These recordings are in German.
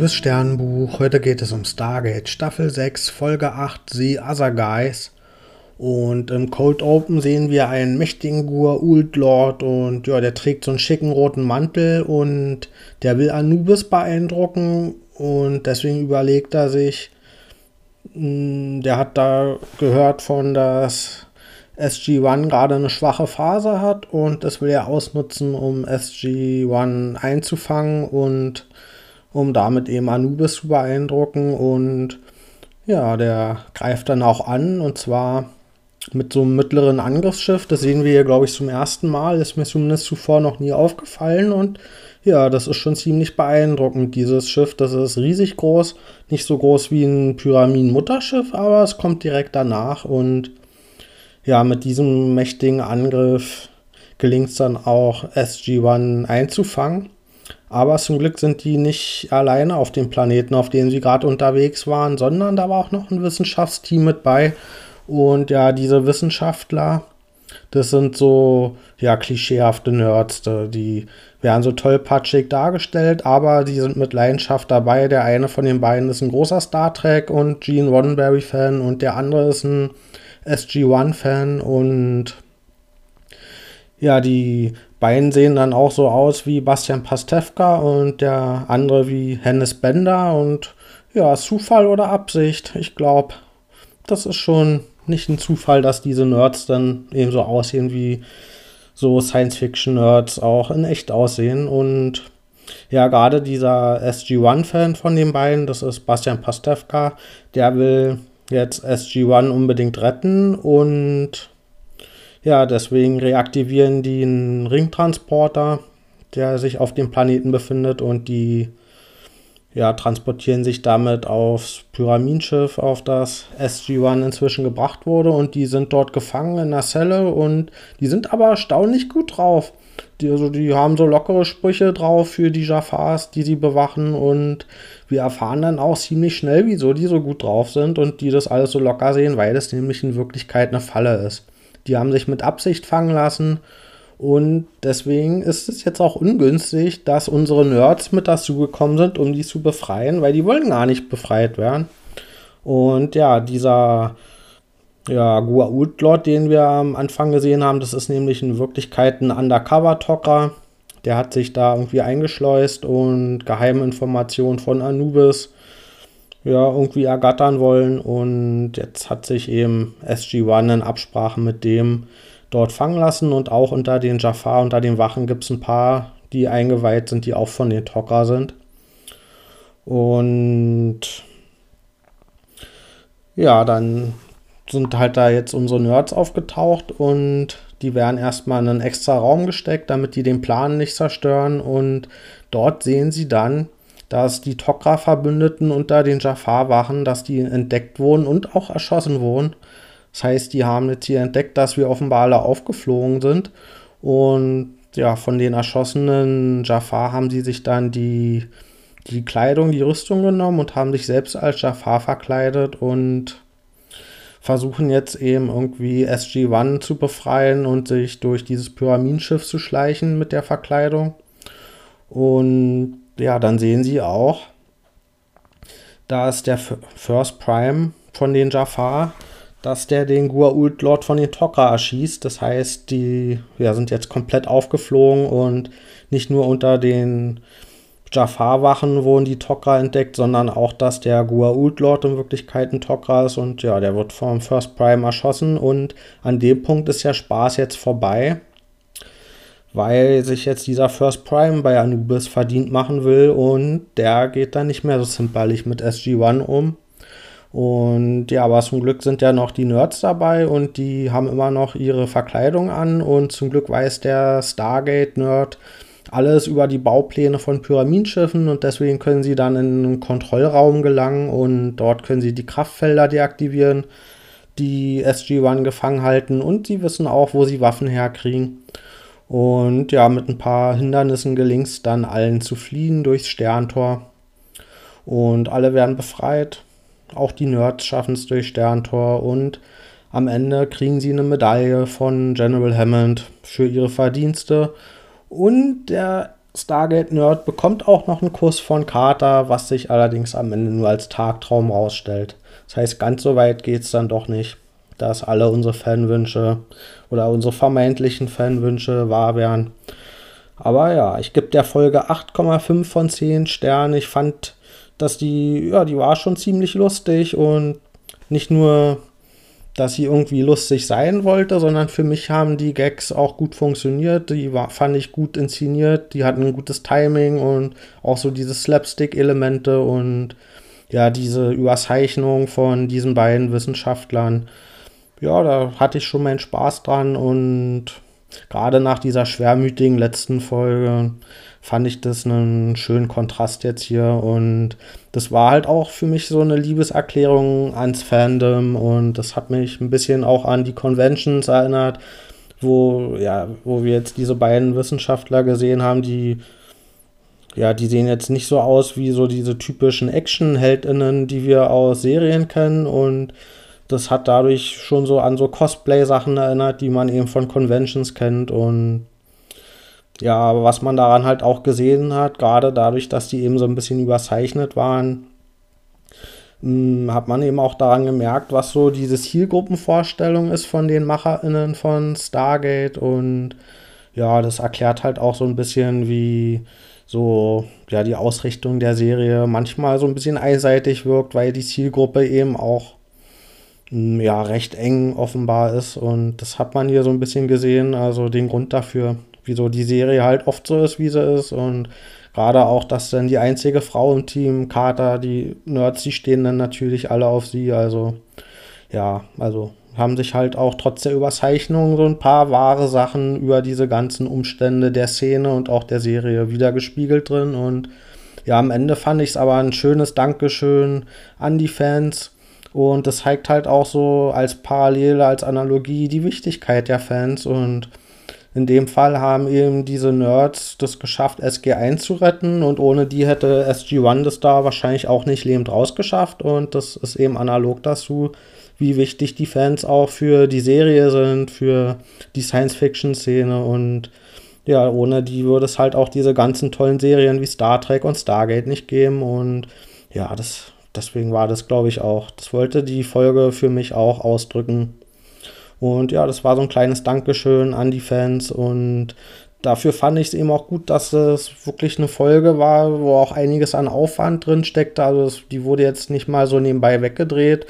liebes Sternbuch. Heute geht es um Stargate Staffel 6, Folge 8, The Other Guys. Und im Cold Open sehen wir einen mächtigen Gur Ult Lord und ja, der trägt so einen schicken roten Mantel und der will Anubis beeindrucken und deswegen überlegt er sich, hm, der hat da gehört von, dass SG-1 gerade eine schwache Phase hat und das will er ausnutzen, um SG-1 einzufangen und um damit eben Anubis zu beeindrucken. Und ja, der greift dann auch an und zwar mit so einem mittleren Angriffsschiff. Das sehen wir hier, glaube ich, zum ersten Mal. Ist mir zumindest zuvor noch nie aufgefallen und ja, das ist schon ziemlich beeindruckend, dieses Schiff. Das ist riesig groß. Nicht so groß wie ein Pyramiden-Mutterschiff, aber es kommt direkt danach und ja, mit diesem mächtigen Angriff gelingt es dann auch, SG-1 einzufangen. Aber zum Glück sind die nicht alleine auf dem Planeten, auf dem sie gerade unterwegs waren, sondern da war auch noch ein Wissenschaftsteam mit bei. Und ja, diese Wissenschaftler, das sind so, ja, klischeehafte Nerds. Die werden so tollpatschig dargestellt, aber die sind mit Leidenschaft dabei. Der eine von den beiden ist ein großer Star Trek und Gene Roddenberry-Fan und der andere ist ein SG-1-Fan und ja, die beiden sehen dann auch so aus wie Bastian Pastewka und der andere wie Hennes Bender und ja, Zufall oder Absicht. Ich glaube, das ist schon nicht ein Zufall, dass diese Nerds dann eben so aussehen wie so Science-Fiction-Nerds auch in echt aussehen und ja, gerade dieser SG-1-Fan von den beiden, das ist Bastian Pastewka, der will jetzt SG-1 unbedingt retten und ja, deswegen reaktivieren die einen Ringtransporter, der sich auf dem Planeten befindet und die ja, transportieren sich damit aufs Pyramidenschiff, auf das SG-1 inzwischen gebracht wurde und die sind dort gefangen in einer Zelle und die sind aber erstaunlich gut drauf. Die, also die haben so lockere Sprüche drauf für die Jafars, die sie bewachen und wir erfahren dann auch ziemlich schnell, wieso die so gut drauf sind und die das alles so locker sehen, weil es nämlich in Wirklichkeit eine Falle ist. Die haben sich mit Absicht fangen lassen und deswegen ist es jetzt auch ungünstig, dass unsere Nerds mit dazugekommen sind, um die zu befreien, weil die wollen gar nicht befreit werden. Und ja, dieser ja, Gua'uld Lord, den wir am Anfang gesehen haben, das ist nämlich in Wirklichkeit ein Undercover-Tocker. Der hat sich da irgendwie eingeschleust und geheime Informationen von Anubis ja, irgendwie ergattern wollen. Und jetzt hat sich eben SG-1 in Absprache mit dem dort fangen lassen. Und auch unter den Jafar, unter den Wachen gibt es ein paar, die eingeweiht sind, die auch von den Tocker sind. Und ja, dann sind halt da jetzt unsere Nerds aufgetaucht und die werden erstmal in einen extra Raum gesteckt, damit die den Plan nicht zerstören. Und dort sehen sie dann, dass die Tok'ra-Verbündeten unter den Jafar-Wachen, dass die entdeckt wurden und auch erschossen wurden. Das heißt, die haben jetzt hier entdeckt, dass wir offenbar alle aufgeflogen sind. Und ja, von den erschossenen Jafar haben sie sich dann die, die Kleidung, die Rüstung genommen und haben sich selbst als Jafar verkleidet und versuchen jetzt eben irgendwie SG-1 zu befreien und sich durch dieses Pyramidenschiff zu schleichen mit der Verkleidung. Und ja, dann sehen sie auch, dass der First Prime von den Jafar, dass der den Gua'uld Lord von den Tok'ra erschießt. Das heißt, die ja, sind jetzt komplett aufgeflogen und nicht nur unter den Jafar-Wachen wurden die Tok'ra entdeckt, sondern auch, dass der Gua'uld Lord in Wirklichkeit ein Tok'ra ist und ja, der wird vom First Prime erschossen und an dem Punkt ist der Spaß jetzt vorbei, weil sich jetzt dieser First Prime bei Anubis verdient machen will und der geht dann nicht mehr so zimperlich mit SG-1 um. Und ja, aber zum Glück sind ja noch die Nerds dabei und die haben immer noch ihre Verkleidung an und zum Glück weiß der Stargate-Nerd, alles über die Baupläne von Pyramidenschiffen und deswegen können sie dann in einen Kontrollraum gelangen und dort können sie die Kraftfelder deaktivieren, die SG-1 gefangen halten und sie wissen auch, wo sie Waffen herkriegen. Und ja, mit ein paar Hindernissen gelingt es dann allen zu fliehen durchs Sterntor. Und alle werden befreit. Auch die Nerds schaffen es durch Sterntor und am Ende kriegen sie eine Medaille von General Hammond für ihre Verdienste und der Stargate-Nerd bekommt auch noch einen Kuss von Carter, was sich allerdings am Ende nur als Tagtraum rausstellt. Das heißt, ganz so weit geht es dann doch nicht, dass alle unsere Fanwünsche oder unsere vermeintlichen Fanwünsche wahr werden. Aber ja, ich gebe der Folge 8,5 von 10 Sternen. Ich fand, dass die, ja, die war schon ziemlich lustig und nicht nur dass sie irgendwie lustig sein wollte, sondern für mich haben die Gags auch gut funktioniert. Die war, fand ich gut inszeniert, die hatten ein gutes Timing und auch so diese Slapstick-Elemente und ja, diese Überzeichnung von diesen beiden Wissenschaftlern. Ja, da hatte ich schon meinen Spaß dran und gerade nach dieser schwermütigen letzten Folge fand ich das einen schönen Kontrast jetzt hier. Und das war halt auch für mich so eine Liebeserklärung ans Fandom. Und das hat mich ein bisschen auch an die Conventions erinnert, wo, ja, wo wir jetzt diese beiden Wissenschaftler gesehen haben, die ja, die sehen jetzt nicht so aus wie so diese typischen Action-HeldInnen, die wir aus Serien kennen. Und das hat dadurch schon so an so Cosplay-Sachen erinnert, die man eben von Conventions kennt. Und ja, was man daran halt auch gesehen hat, gerade dadurch, dass die eben so ein bisschen überzeichnet waren, hm, hat man eben auch daran gemerkt, was so diese Zielgruppenvorstellung ist von den MacherInnen von Stargate und ja, das erklärt halt auch so ein bisschen, wie so ja die Ausrichtung der Serie manchmal so ein bisschen einseitig wirkt, weil die Zielgruppe eben auch ja recht eng offenbar ist und das hat man hier so ein bisschen gesehen, also den Grund dafür wieso die Serie halt oft so ist, wie sie ist. Und gerade auch, dass dann die einzige Frau im Team, Carter, die Nerds, die stehen dann natürlich alle auf sie. Also, ja, also haben sich halt auch trotz der Überzeichnung so ein paar wahre Sachen über diese ganzen Umstände der Szene und auch der Serie wiedergespiegelt drin. Und ja, am Ende fand ich es aber ein schönes Dankeschön an die Fans. Und das zeigt halt auch so als Parallele, als Analogie die Wichtigkeit der Fans. Und in dem Fall haben eben diese Nerds das geschafft, SG1 zu retten und ohne die hätte SG1 das da wahrscheinlich auch nicht lebend rausgeschafft. Und das ist eben analog dazu, wie wichtig die Fans auch für die Serie sind, für die Science-Fiction-Szene. Und ja, ohne die würde es halt auch diese ganzen tollen Serien wie Star Trek und Stargate nicht geben. Und ja, das, deswegen war das, glaube ich, auch, das wollte die Folge für mich auch ausdrücken. Und ja, das war so ein kleines Dankeschön an die Fans und dafür fand ich es eben auch gut, dass es wirklich eine Folge war, wo auch einiges an Aufwand drin steckte. Also es, die wurde jetzt nicht mal so nebenbei weggedreht,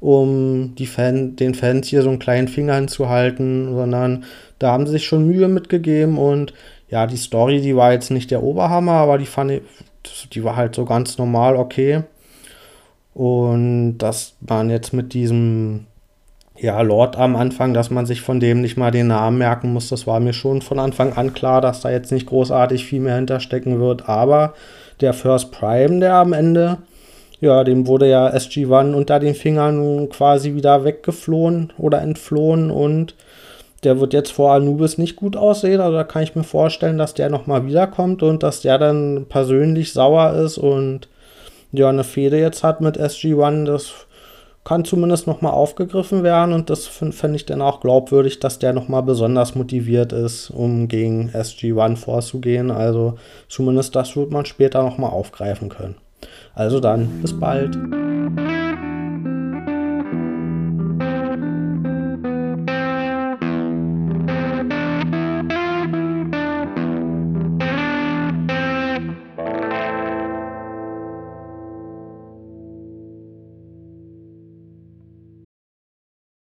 um die Fan, den Fans hier so einen kleinen Finger hinzuhalten, sondern da haben sie sich schon Mühe mitgegeben und ja, die Story, die war jetzt nicht der Oberhammer, aber die fand ich, die war halt so ganz normal okay. Und dass man jetzt mit diesem ja, Lord am Anfang, dass man sich von dem nicht mal den Namen merken muss, das war mir schon von Anfang an klar, dass da jetzt nicht großartig viel mehr hinterstecken wird. Aber der First Prime, der am Ende, ja, dem wurde ja SG-1 unter den Fingern quasi wieder weggeflohen oder entflohen und der wird jetzt vor Anubis nicht gut aussehen. Also da kann ich mir vorstellen, dass der nochmal wiederkommt und dass der dann persönlich sauer ist und ja, eine Fehde jetzt hat mit SG-1. Das kann zumindest nochmal aufgegriffen werden und das fände ich dann auch glaubwürdig, dass der nochmal besonders motiviert ist, um gegen SG-1 vorzugehen. Also zumindest das wird man später nochmal aufgreifen können. Also dann, bis bald.